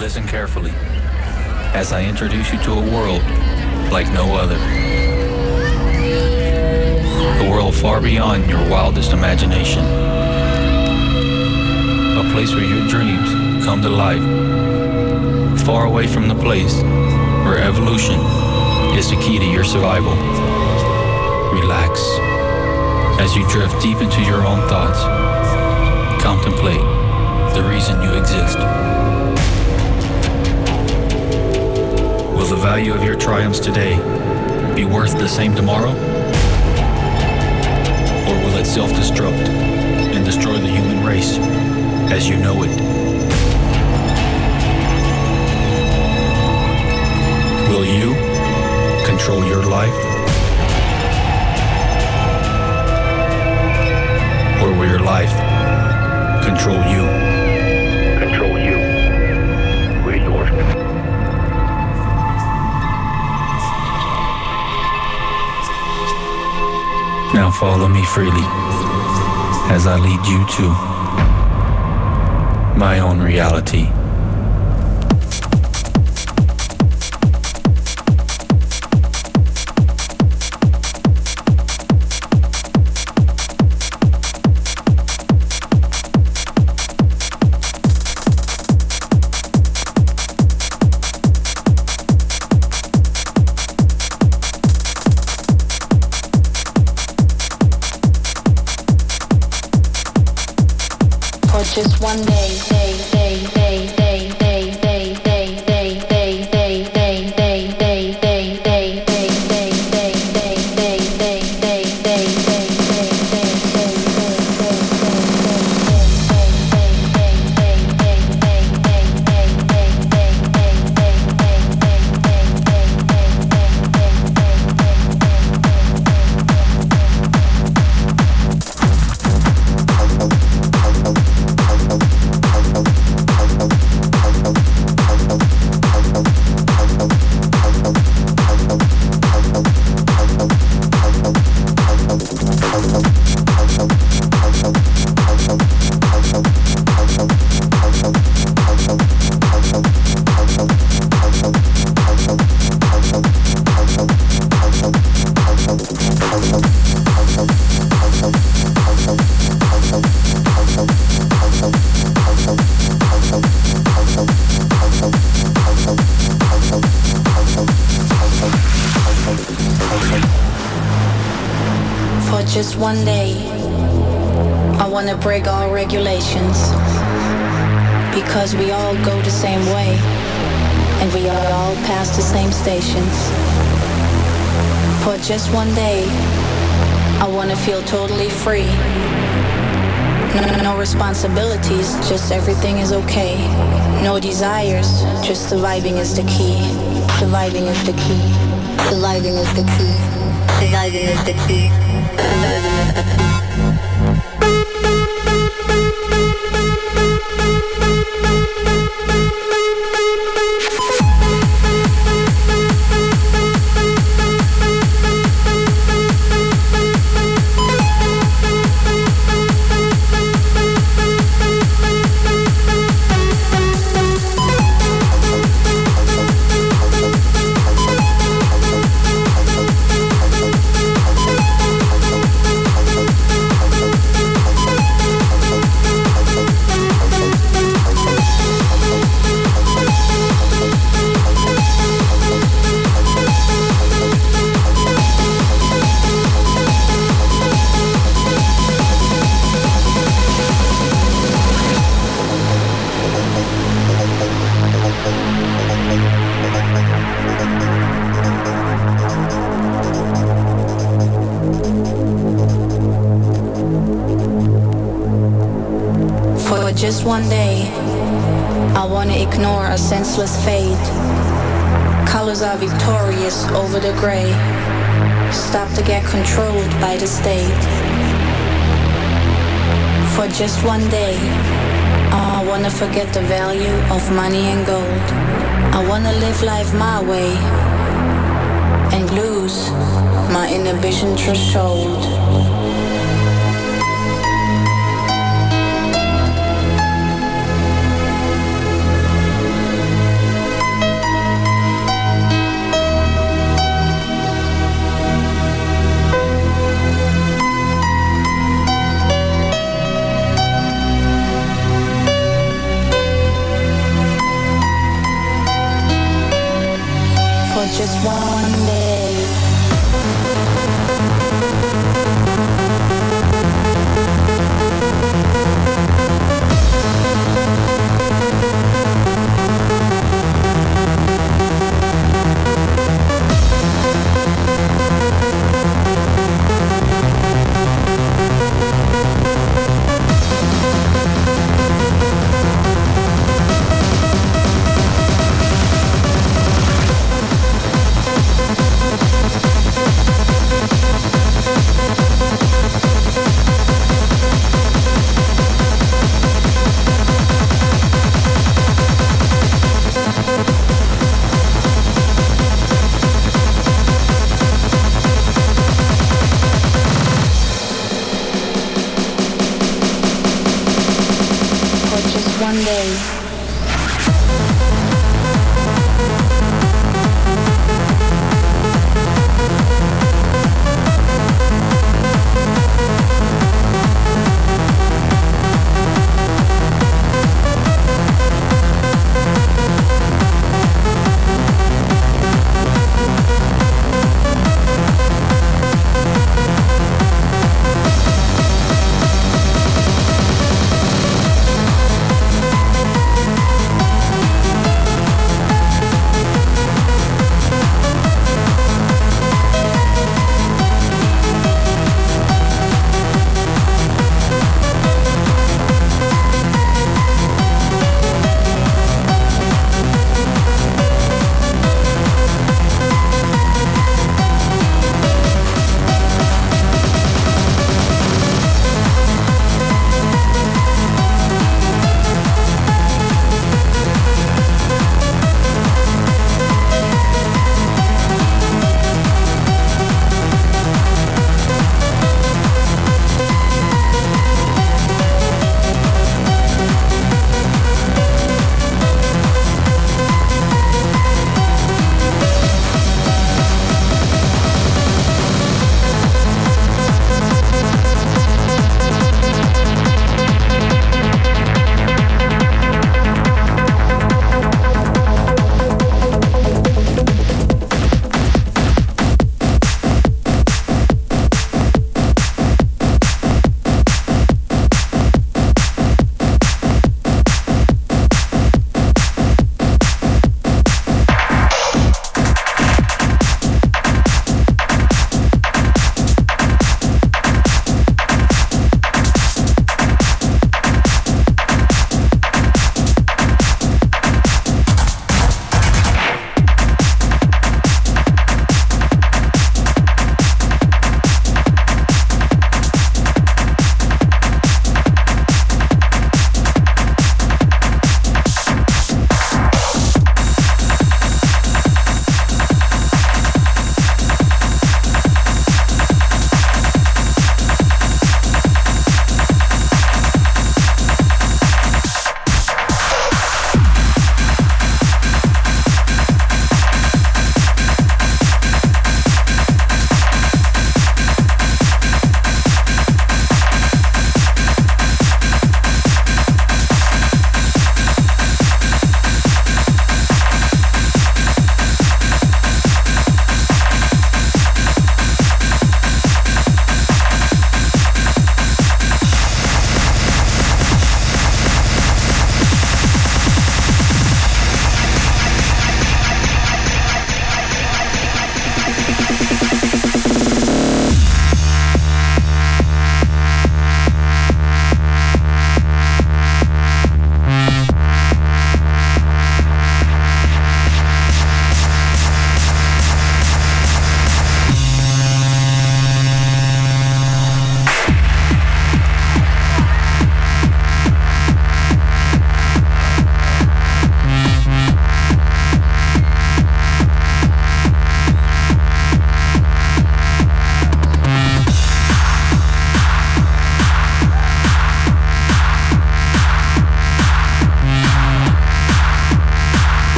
Listen carefully as I introduce you to a world like no other. A world far beyond your wildest imagination. A place where your dreams come to life. Far away from the place where evolution is the key to your survival. Relax as you drift deep into your own thoughts. Contemplate the reason you exist. The value of your triumphs today be worth the same tomorrow? Or will it self destruct and destroy the human race as you know it? Will you control your life? Or will your life control you? Now follow me freely as I lead you to my own reality. One day, I wanna break all regulations. Because we all go the same way, and we are all pass the same stations. For just one day, I wanna feel totally free. No, no responsibilities, just everything is okay. No desires, just surviving is the key. Surviving is the key. Surviving is the key. Surviving is the key. Forget the value of money and gold. I wanna live life my way and lose my inhibition threshold.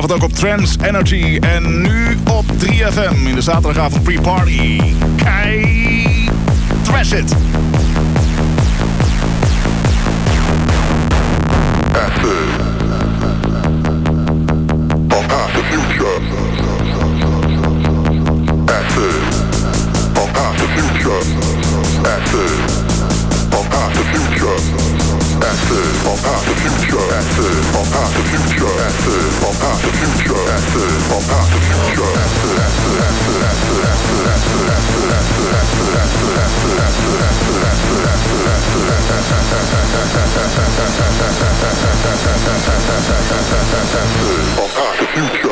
Vanavond ook op Trans Energy en nu op 3FM in de zaterdagavond pre-party. Kei Thrash It. Acid. From past to future. Acid. From past to future. Acid. Future.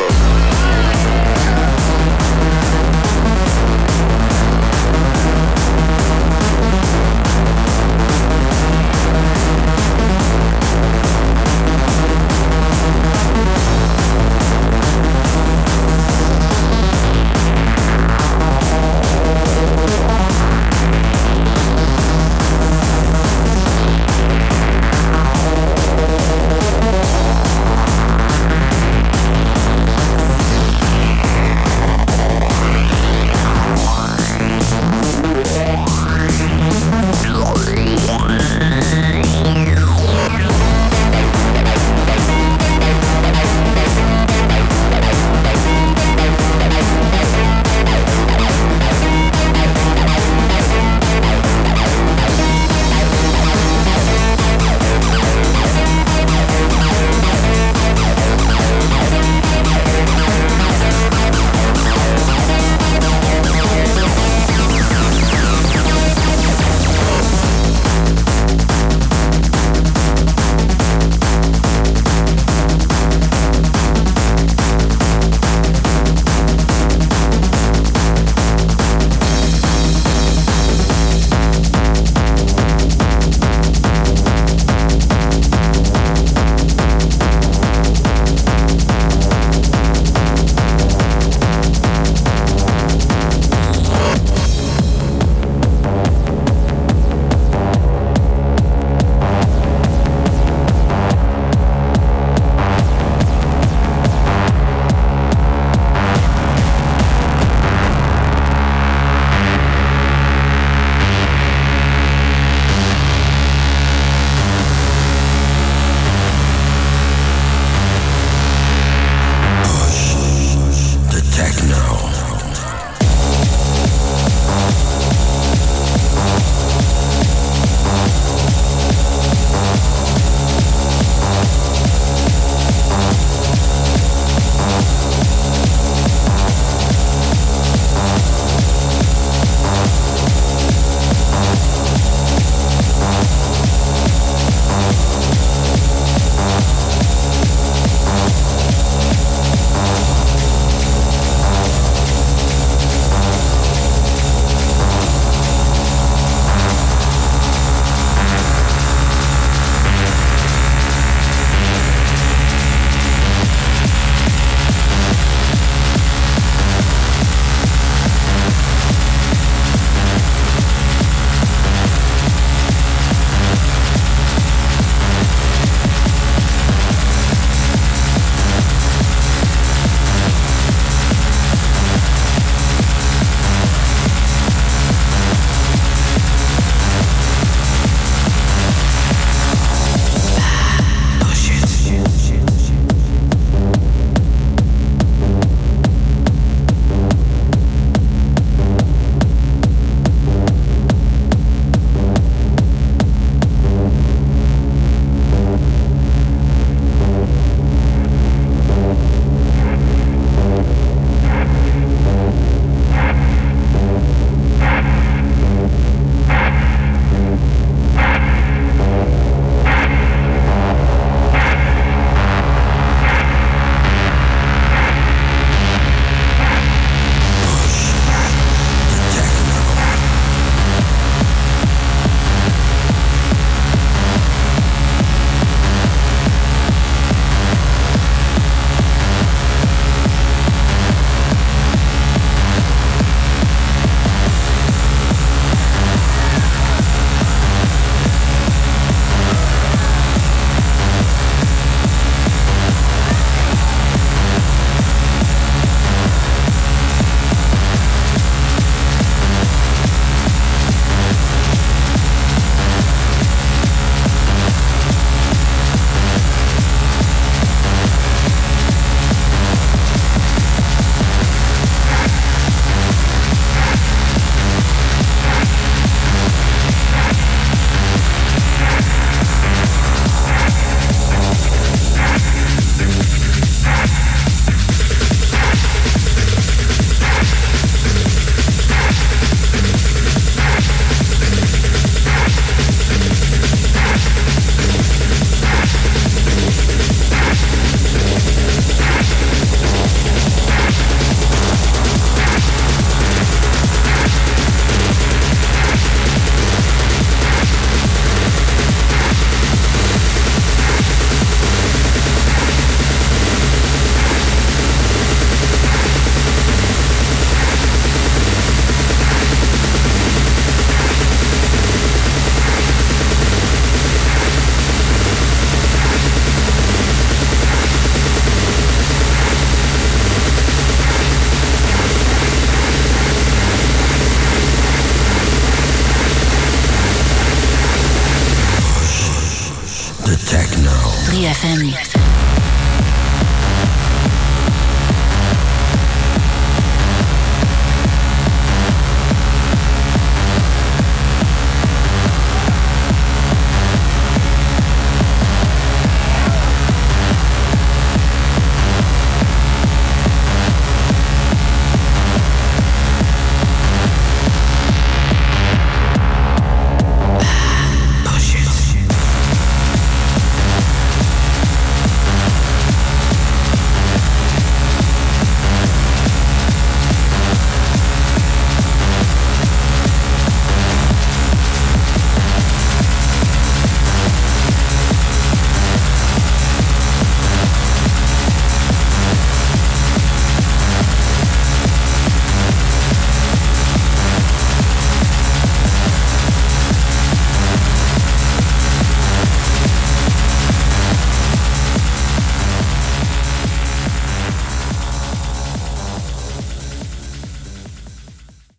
FM.